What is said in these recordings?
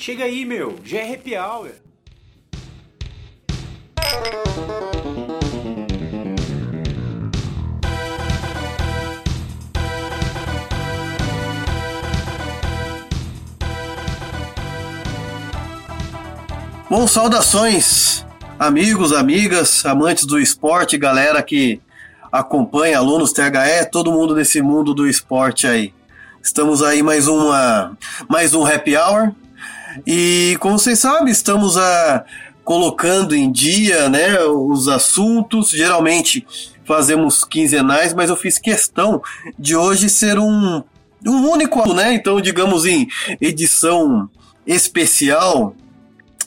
Chega aí, meu, já é happy hour. Bom, saudações, amigos, amigas, amantes do esporte, galera que acompanha, alunos THE, todo mundo nesse mundo do esporte aí. Estamos aí mais uma mais um happy hour e como vocês sabem, estamos a colocando em dia, né, os assuntos. Geralmente fazemos quinzenais, mas eu fiz questão de hoje ser um um único, né? Então, digamos em edição especial,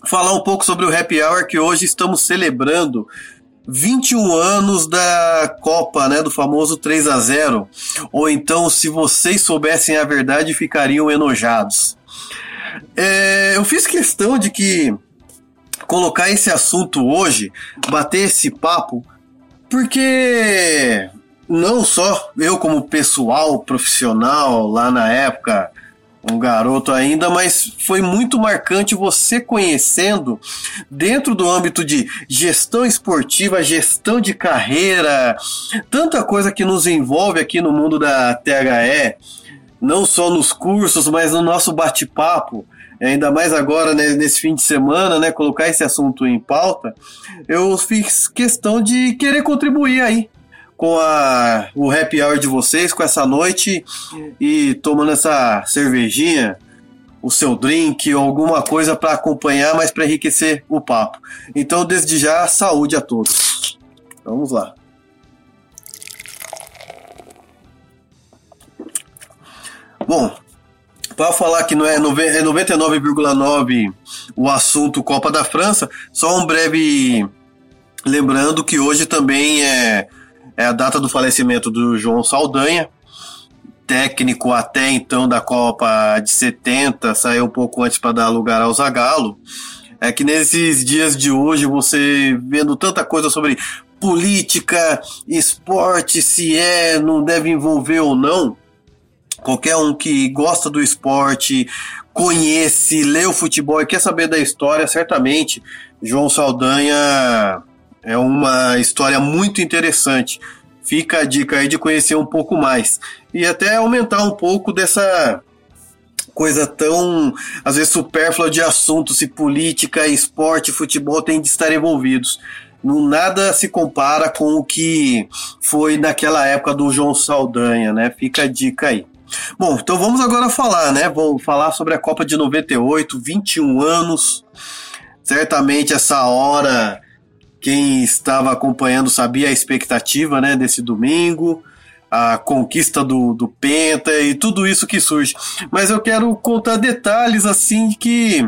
falar um pouco sobre o Happy Hour que hoje estamos celebrando 21 anos da Copa, né, do famoso 3 a 0. Ou então, se vocês soubessem a verdade, ficariam enojados. É, eu fiz questão de que colocar esse assunto hoje, bater esse papo, porque não só eu como pessoal profissional lá na época um garoto ainda, mas foi muito marcante você conhecendo dentro do âmbito de gestão esportiva, gestão de carreira, tanta coisa que nos envolve aqui no mundo da THE, não só nos cursos, mas no nosso bate-papo. Ainda mais agora, né, nesse fim de semana, né, colocar esse assunto em pauta, eu fiz questão de querer contribuir aí com a, o happy hour de vocês, com essa noite e tomando essa cervejinha, o seu drink ou alguma coisa para acompanhar, mas para enriquecer o papo. Então, desde já, saúde a todos. Vamos lá. Bom, para falar que não é 99,9 é o assunto Copa da França, só um breve lembrando que hoje também é é a data do falecimento do João Saldanha, técnico até então da Copa de 70, saiu um pouco antes para dar lugar ao Zagallo. É que nesses dias de hoje, você vendo tanta coisa sobre política, esporte, se é, não deve envolver ou não, qualquer um que gosta do esporte, conhece, lê o futebol e quer saber da história, certamente João Saldanha é uma história muito interessante. Fica a dica aí de conhecer um pouco mais. E até aumentar um pouco dessa coisa tão, às vezes, supérflua de assuntos se política, esporte, futebol têm de estar envolvidos. Não, nada se compara com o que foi naquela época do João Saldanha, né? Fica a dica aí. Bom, então vamos agora falar, né? Vou falar sobre a Copa de 98, 21 anos. Certamente essa hora quem estava acompanhando sabia a expectativa né, desse domingo, a conquista do, do Penta e tudo isso que surge. Mas eu quero contar detalhes assim que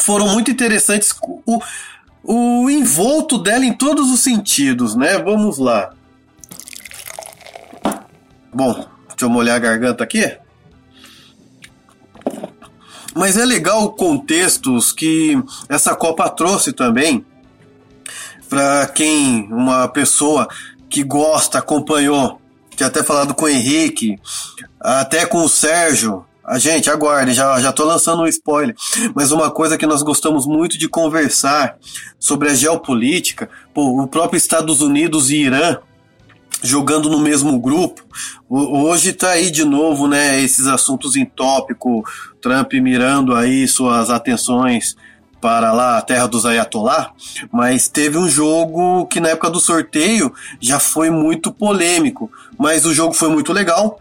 foram muito interessantes. O, o envolto dela em todos os sentidos, né? Vamos lá. Bom, deixa eu molhar a garganta aqui. Mas é legal contextos que essa Copa trouxe também para quem uma pessoa que gosta, acompanhou, tinha até falado com o Henrique, até com o Sérgio. A gente, aguarde, já, já tô lançando um spoiler. Mas uma coisa que nós gostamos muito de conversar sobre a geopolítica, pô, o próprio Estados Unidos e Irã jogando no mesmo grupo. Hoje tá aí de novo, né, esses assuntos em tópico, Trump mirando aí suas atenções para lá a terra dos Ayatollah, mas teve um jogo que na época do sorteio já foi muito polêmico, mas o jogo foi muito legal.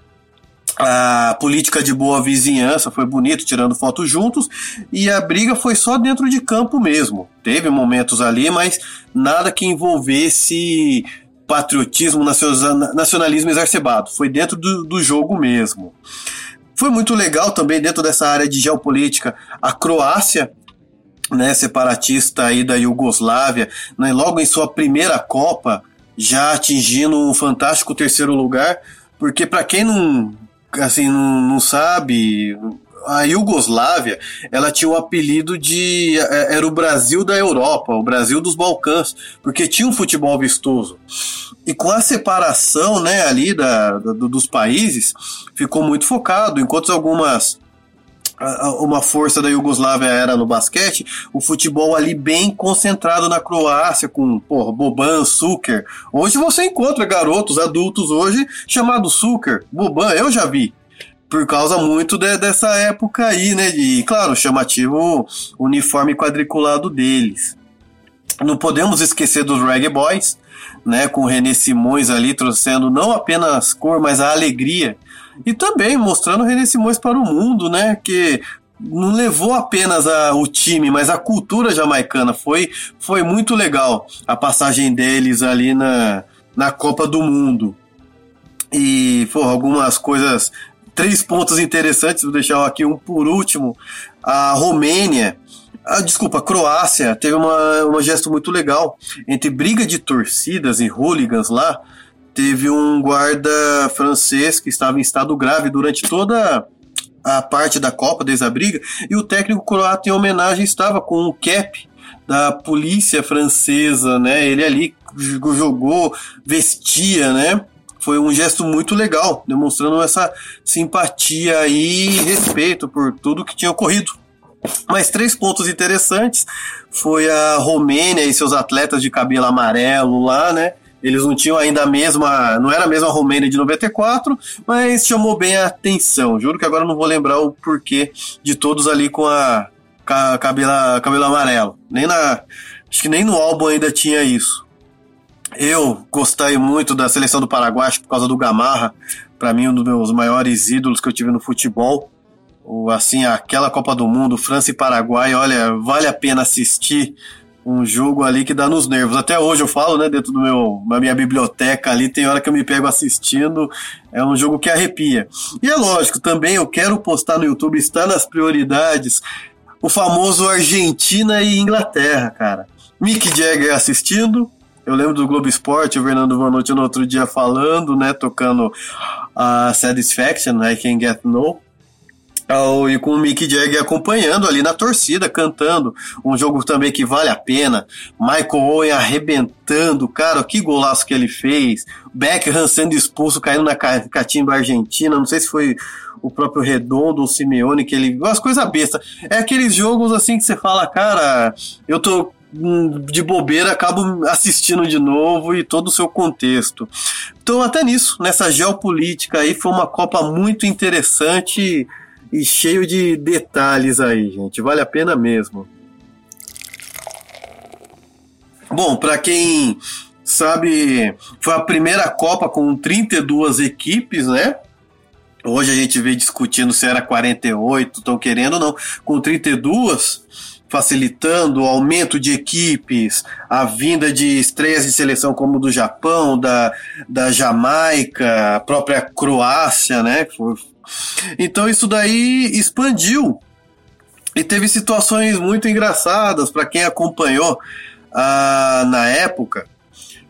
A política de boa vizinhança foi bonito, tirando fotos juntos, e a briga foi só dentro de campo mesmo. Teve momentos ali, mas nada que envolvesse patriotismo, nacionalismo exacerbado. Foi dentro do, do jogo mesmo. Foi muito legal também dentro dessa área de geopolítica. A Croácia né, separatista aí da Iugoslávia, né, logo em sua primeira Copa, já atingindo um fantástico terceiro lugar, porque para quem não, assim, não, não sabe, a Iugoslávia, ela tinha o apelido de é, era o Brasil da Europa, o Brasil dos Balcãs, porque tinha um futebol vistoso. E com a separação, né, ali da, da dos países, ficou muito focado, enquanto algumas uma força da Iugoslávia era no basquete, o futebol ali bem concentrado na Croácia, com porra, Boban, Suker. Hoje você encontra garotos adultos hoje chamados Suker, Boban, eu já vi. Por causa muito de, dessa época aí, né? E, claro, chamativo uniforme quadriculado deles. Não podemos esquecer dos Reggae Boys, né? Com René Simões ali trouxendo não apenas cor, mas a alegria e também mostrando René Simões para o mundo, né? Que não levou apenas a, o time, mas a cultura jamaicana. Foi, foi muito legal a passagem deles ali na, na Copa do Mundo. E, pô, algumas coisas, três pontos interessantes, vou deixar aqui um por último. A Romênia, ah, desculpa, a Croácia teve uma, um gesto muito legal entre briga de torcidas e hooligans lá teve um guarda francês que estava em estado grave durante toda a parte da Copa, desde a briga, e o técnico croata, em homenagem, estava com o cap da polícia francesa, né? Ele ali jogou, vestia, né? Foi um gesto muito legal, demonstrando essa simpatia e respeito por tudo que tinha ocorrido. Mas três pontos interessantes foi a Romênia e seus atletas de cabelo amarelo lá, né? Eles não tinham ainda a mesma. Não era a mesma Romênia de 94, mas chamou bem a atenção. Juro que agora não vou lembrar o porquê de todos ali com a, a cabelo, cabelo amarelo. Nem na. Acho que nem no álbum ainda tinha isso. Eu gostei muito da seleção do Paraguai por causa do Gamarra. Para mim, um dos meus maiores ídolos que eu tive no futebol. O, assim, aquela Copa do Mundo, França e Paraguai, olha, vale a pena assistir um jogo ali que dá nos nervos. Até hoje eu falo, né, dentro do meu, da minha biblioteca ali, tem hora que eu me pego assistindo, é um jogo que arrepia. E é lógico, também eu quero postar no YouTube, está nas prioridades, o famoso Argentina e Inglaterra, cara. Mick Jagger assistindo, eu lembro do Globo Esporte, o Fernando Vanucci no outro dia falando, né, tocando a Satisfaction, I Can Get No, e com o Mick Jagger acompanhando ali na torcida, cantando. Um jogo também que vale a pena. Michael Owen arrebentando, cara, que golaço que ele fez. Beckham sendo expulso, caindo na catimba argentina. Não sei se foi o próprio Redondo ou Simeone, que ele. As coisas bestas. É aqueles jogos assim que você fala, cara, eu tô de bobeira, acabo assistindo de novo e todo o seu contexto. Então, até nisso, nessa geopolítica aí, foi uma Copa muito interessante e cheio de detalhes aí, gente. Vale a pena mesmo. Bom, para quem sabe, foi a primeira Copa com 32 equipes, né? Hoje a gente vê discutindo se era 48, estão querendo ou não. Com 32, facilitando o aumento de equipes, a vinda de estreias de seleção como do Japão, da, da Jamaica, a própria Croácia, né? Então isso daí expandiu e teve situações muito engraçadas para quem acompanhou ah, na época,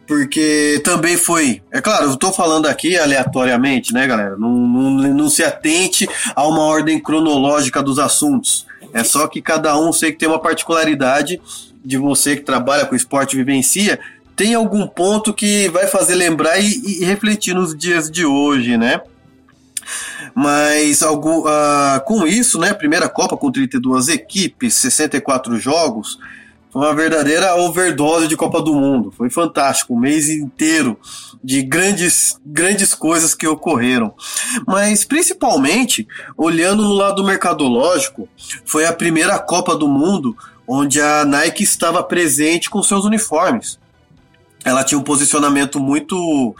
porque também foi. É claro, eu estou falando aqui aleatoriamente, né, galera? Não, não, não se atente a uma ordem cronológica dos assuntos. É só que cada um sei que tem uma particularidade de você que trabalha com esporte vivencia, tem algum ponto que vai fazer lembrar e, e refletir nos dias de hoje, né? Mas algo, uh, com isso, né, primeira Copa com 32 equipes, 64 jogos, foi uma verdadeira overdose de Copa do Mundo. Foi fantástico, um mês inteiro de grandes, grandes coisas que ocorreram. Mas principalmente, olhando no lado mercadológico, foi a primeira Copa do Mundo onde a Nike estava presente com seus uniformes. Ela tinha um posicionamento muito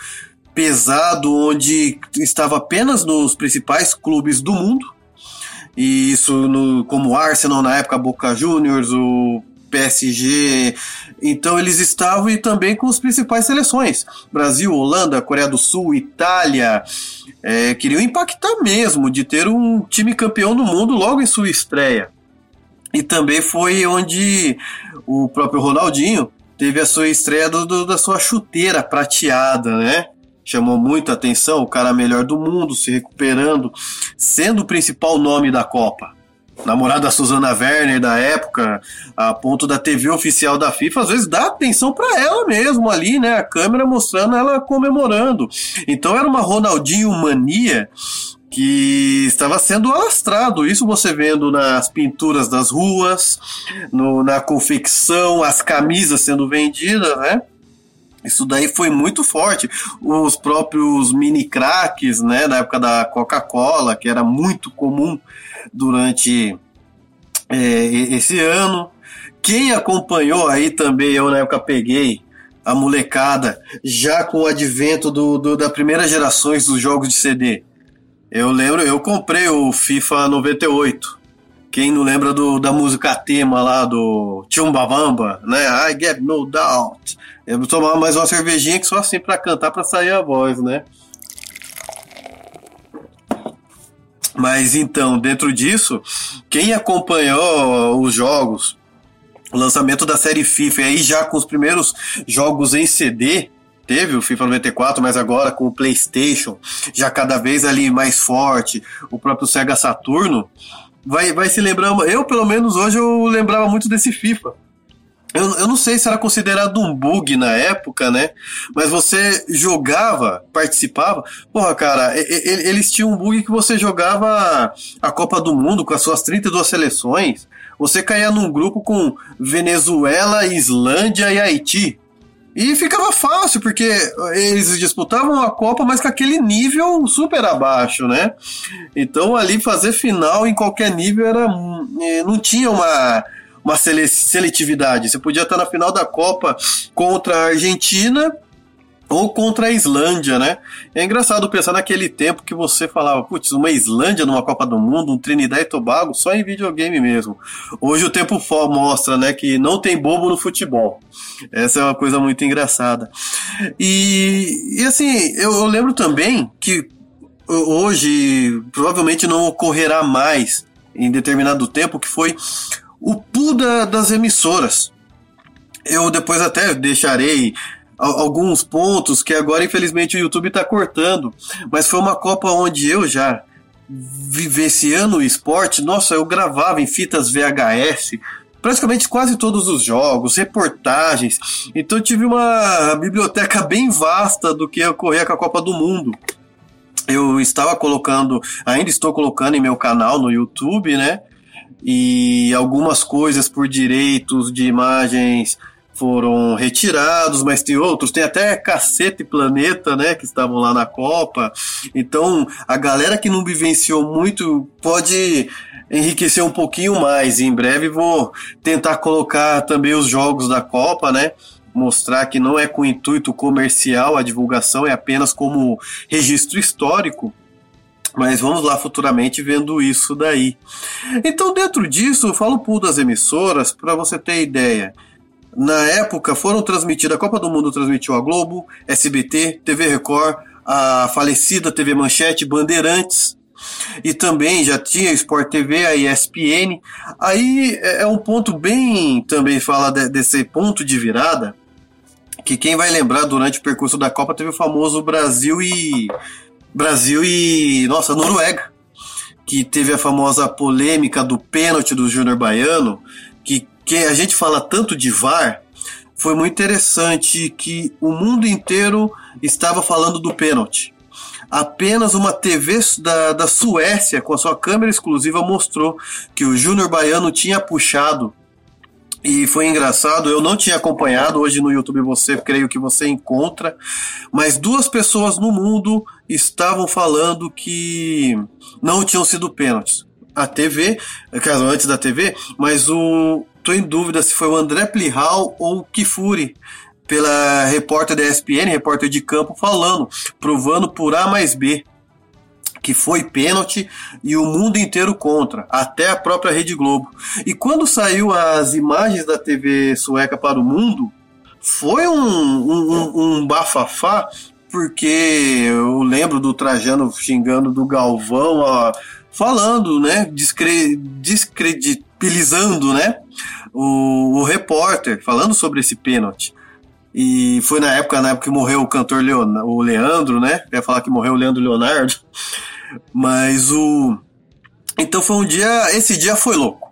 pesado onde estava apenas nos principais clubes do mundo. E isso no, como Arsenal na época, Boca Juniors, o PSG. Então eles estavam e também com as principais seleções: Brasil, Holanda, Coreia do Sul, Itália. É, queriam impactar mesmo de ter um time campeão do mundo logo em sua estreia. E também foi onde o próprio Ronaldinho teve a sua estreia do, do, da sua chuteira prateada, né? chamou muita atenção, o cara melhor do mundo, se recuperando, sendo o principal nome da Copa. Namorada da Susana Werner da época, a ponto da TV oficial da FIFA, às vezes dá atenção para ela mesmo ali, né? A câmera mostrando ela comemorando. Então era uma Ronaldinho mania que estava sendo alastrado. Isso você vendo nas pinturas das ruas, no, na confecção, as camisas sendo vendidas, né? Isso daí foi muito forte. Os próprios mini cracks, né, na época da Coca-Cola, que era muito comum durante é, esse ano. Quem acompanhou aí também, eu na época peguei a molecada, já com o advento do, do da primeira gerações dos jogos de CD. Eu lembro, eu comprei o FIFA 98. Quem não lembra do, da música tema lá do Chumbawamba, né? I get no doubt. Eu vou tomar mais uma cervejinha que só assim para cantar, para sair a voz, né? Mas então, dentro disso, quem acompanhou os jogos, o lançamento da série FIFA, aí já com os primeiros jogos em CD, teve o FIFA 94, mas agora com o PlayStation, já cada vez ali mais forte, o próprio Sega Saturno, vai, vai se lembrando. Eu, pelo menos, hoje eu lembrava muito desse FIFA. Eu, eu não sei se era considerado um bug na época, né? Mas você jogava, participava. Porra, cara, eles tinham um bug que você jogava a Copa do Mundo com as suas 32 seleções. Você caía num grupo com Venezuela, Islândia e Haiti. E ficava fácil, porque eles disputavam a Copa, mas com aquele nível super abaixo, né? Então ali fazer final em qualquer nível era. Eh, não tinha uma, uma seletividade. Você podia estar na final da Copa contra a Argentina ou contra a Islândia, né? É engraçado pensar naquele tempo que você falava, putz, uma Islândia numa Copa do Mundo, um Trinidad e Tobago, só em videogame mesmo. Hoje o tempo mostra, né, que não tem bobo no futebol. Essa é uma coisa muito engraçada. E, e assim, eu, eu lembro também que hoje provavelmente não ocorrerá mais em determinado tempo, que foi o pool da, das emissoras. Eu depois até deixarei alguns pontos que agora, infelizmente, o YouTube está cortando. Mas foi uma Copa onde eu já vivenciando o esporte, nossa, eu gravava em fitas VHS praticamente quase todos os jogos, reportagens. Então tive uma biblioteca bem vasta do que ocorria com a Copa do Mundo. Eu estava colocando, ainda estou colocando em meu canal no YouTube, né? E algumas coisas por direitos de imagens foram retirados, mas tem outros, tem até Cacete Planeta, né, que estavam lá na Copa. Então, a galera que não vivenciou muito pode enriquecer um pouquinho mais. E em breve vou tentar colocar também os jogos da Copa, né? Mostrar que não é com intuito comercial a divulgação, é apenas como registro histórico. Mas vamos lá futuramente vendo isso daí. Então, dentro disso, eu falo pool das emissoras para você ter ideia. Na época foram transmitidas, a Copa do Mundo transmitiu a Globo, SBT, TV Record, a falecida TV Manchete, Bandeirantes, e também já tinha Sport TV, a ESPN. Aí é, é um ponto bem também fala de, desse ponto de virada, que quem vai lembrar durante o percurso da Copa teve o famoso Brasil e Brasil e nossa Noruega, que teve a famosa polêmica do pênalti do Júnior Baiano, que que a gente fala tanto de VAR, foi muito interessante que o mundo inteiro estava falando do pênalti. Apenas uma TV da, da Suécia, com a sua câmera exclusiva, mostrou que o Júnior Baiano tinha puxado. E foi engraçado, eu não tinha acompanhado, hoje no YouTube você creio que você encontra, mas duas pessoas no mundo estavam falando que não tinham sido pênaltis a TV, caso antes da TV, mas o, Tô em dúvida se foi o André Plihal ou o Kifuri, pela repórter da ESPN, repórter de campo, falando, provando por A mais B que foi pênalti e o mundo inteiro contra, até a própria Rede Globo. E quando saiu as imagens da TV sueca para o mundo, foi um, um, um bafafá, porque eu lembro do Trajano xingando do Galvão, ó, falando, né, descre descredibilizando, né, o, o repórter, falando sobre esse pênalti. E foi na época, na época que morreu o cantor Leon, o Leandro, né? Eu ia falar que morreu o Leandro Leonardo. Mas o. Então foi um dia. Esse dia foi louco.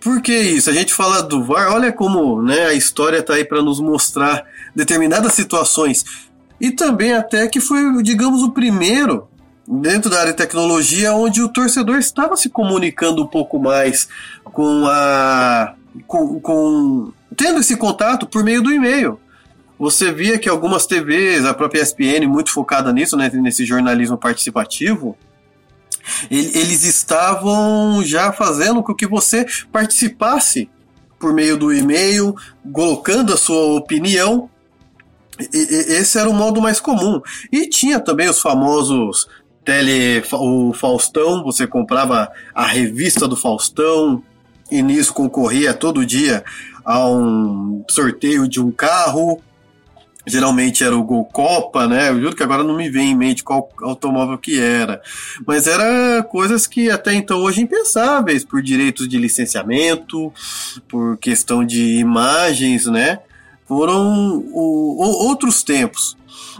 Por que isso? A gente fala do VAR, olha como né, a história tá aí para nos mostrar determinadas situações. E também até que foi, digamos, o primeiro dentro da área de tecnologia, onde o torcedor estava se comunicando um pouco mais com a. com, com tendo esse contato por meio do e-mail. Você via que algumas TVs, a própria ESPN, muito focada nisso, né, nesse jornalismo participativo, eles estavam já fazendo com que você participasse por meio do e-mail, colocando a sua opinião. esse era o modo mais comum. E tinha também os famosos tele, o Faustão, você comprava a revista do Faustão e nisso concorria todo dia a um sorteio de um carro. Geralmente era o Gol Copa, né? Eu juro que agora não me vem em mente qual automóvel que era. Mas era coisas que até então hoje impensáveis, por direitos de licenciamento, por questão de imagens, né? Foram o, o, outros tempos.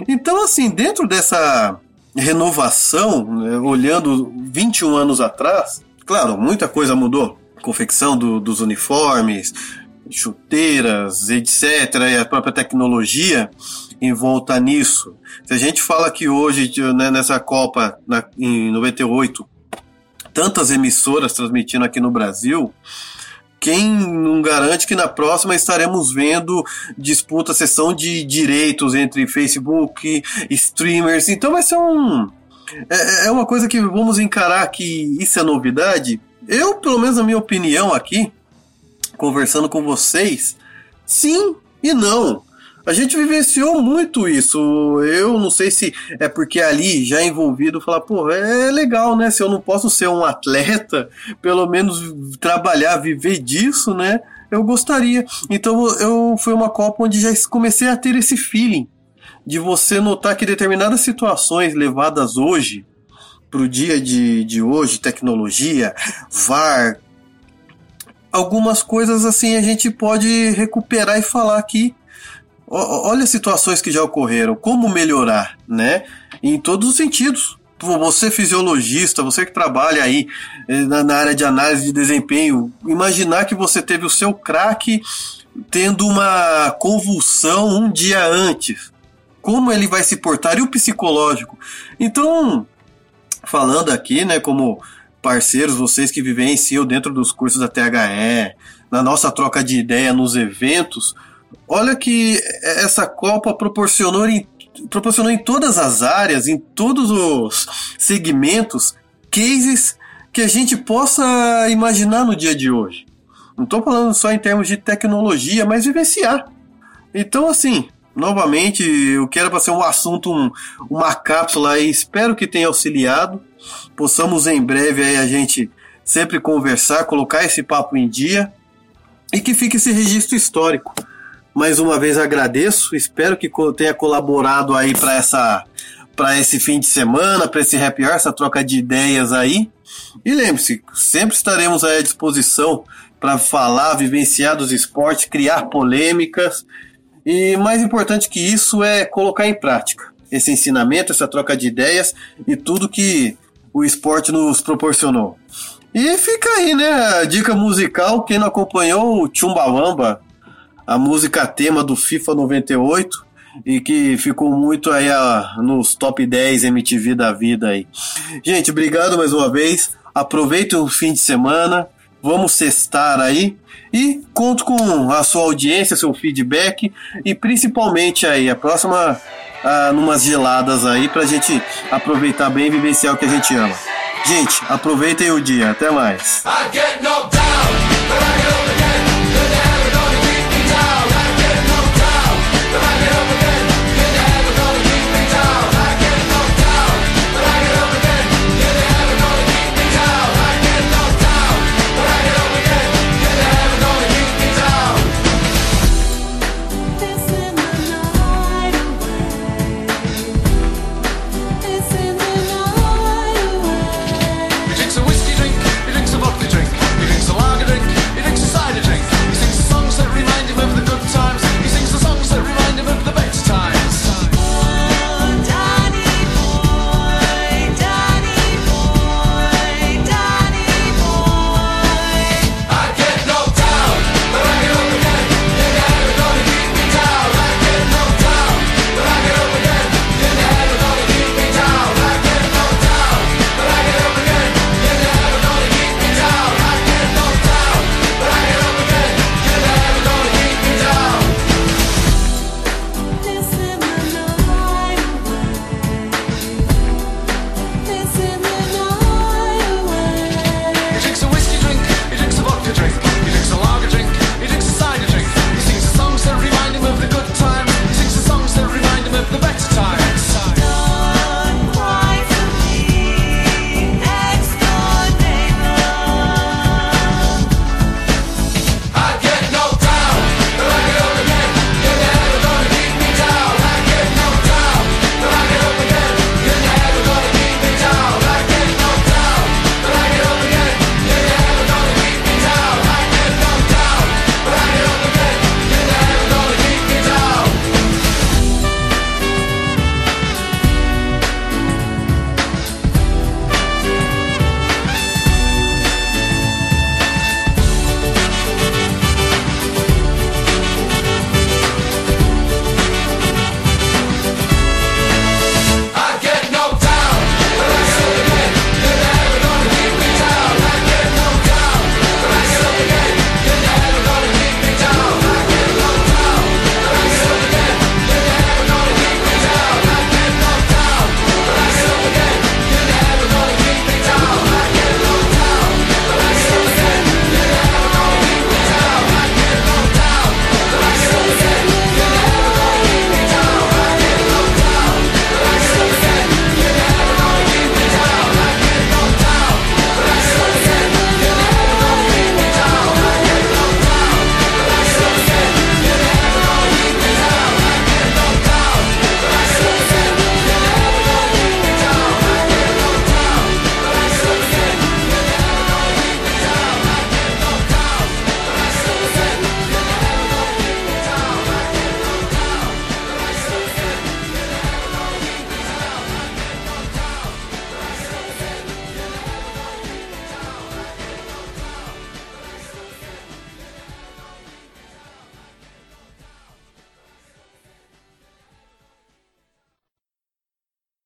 Então, assim, dentro dessa renovação, né, olhando 21 anos atrás, claro, muita coisa mudou. Confecção do, dos uniformes, chuteiras, etc., e a própria tecnologia em volta nisso. Se a gente fala que hoje, né, nessa Copa, na, em 98, tantas emissoras transmitindo aqui no Brasil, quem não garante que na próxima estaremos vendo disputa, sessão de direitos entre Facebook, streamers. Então vai ser um. É, é uma coisa que vamos encarar que isso é novidade. Eu, pelo menos na minha opinião aqui, conversando com vocês, sim e não. A gente vivenciou muito isso. Eu não sei se é porque ali já envolvido falar, pô, é legal, né? Se eu não posso ser um atleta, pelo menos trabalhar, viver disso, né? Eu gostaria. Então eu foi uma Copa onde já comecei a ter esse feeling de você notar que determinadas situações levadas hoje para o dia de, de hoje, tecnologia, VAR, algumas coisas assim a gente pode recuperar e falar aqui olha situações que já ocorreram, como melhorar, né? Em todos os sentidos. Você fisiologista, você que trabalha aí eh, na área de análise de desempenho, imaginar que você teve o seu craque tendo uma convulsão um dia antes. Como ele vai se portar e o psicológico. Então, falando aqui, né, como parceiros, vocês que vivenciam dentro dos cursos da THE, na nossa troca de ideia nos eventos, Olha que essa Copa proporcionou em, proporcionou em todas as áreas, em todos os segmentos, cases que a gente possa imaginar no dia de hoje. Não estou falando só em termos de tecnologia, mas vivenciar. Então, assim, novamente, eu quero para ser um assunto, um, uma cápsula e espero que tenha auxiliado. Possamos em breve aí a gente sempre conversar, colocar esse papo em dia e que fique esse registro histórico. Mais uma vez agradeço, espero que tenha colaborado aí para essa para esse fim de semana, para esse happy hour, essa troca de ideias aí. E lembre-se, sempre estaremos à disposição para falar, vivenciar dos esportes, criar polêmicas. E mais importante que isso é colocar em prática esse ensinamento, essa troca de ideias e tudo que o esporte nos proporcionou. E fica aí, né? A dica musical, quem não acompanhou o Chumbawamba, a música tema do FIFA 98 e que ficou muito aí a, nos top 10 MTV da vida aí. Gente, obrigado mais uma vez. Aproveite o fim de semana. Vamos cestar aí e conto com a sua audiência, seu feedback e principalmente aí a próxima ah, numas geladas aí pra gente aproveitar bem e vivenciar o que a gente ama. Gente, aproveitem o dia. Até mais.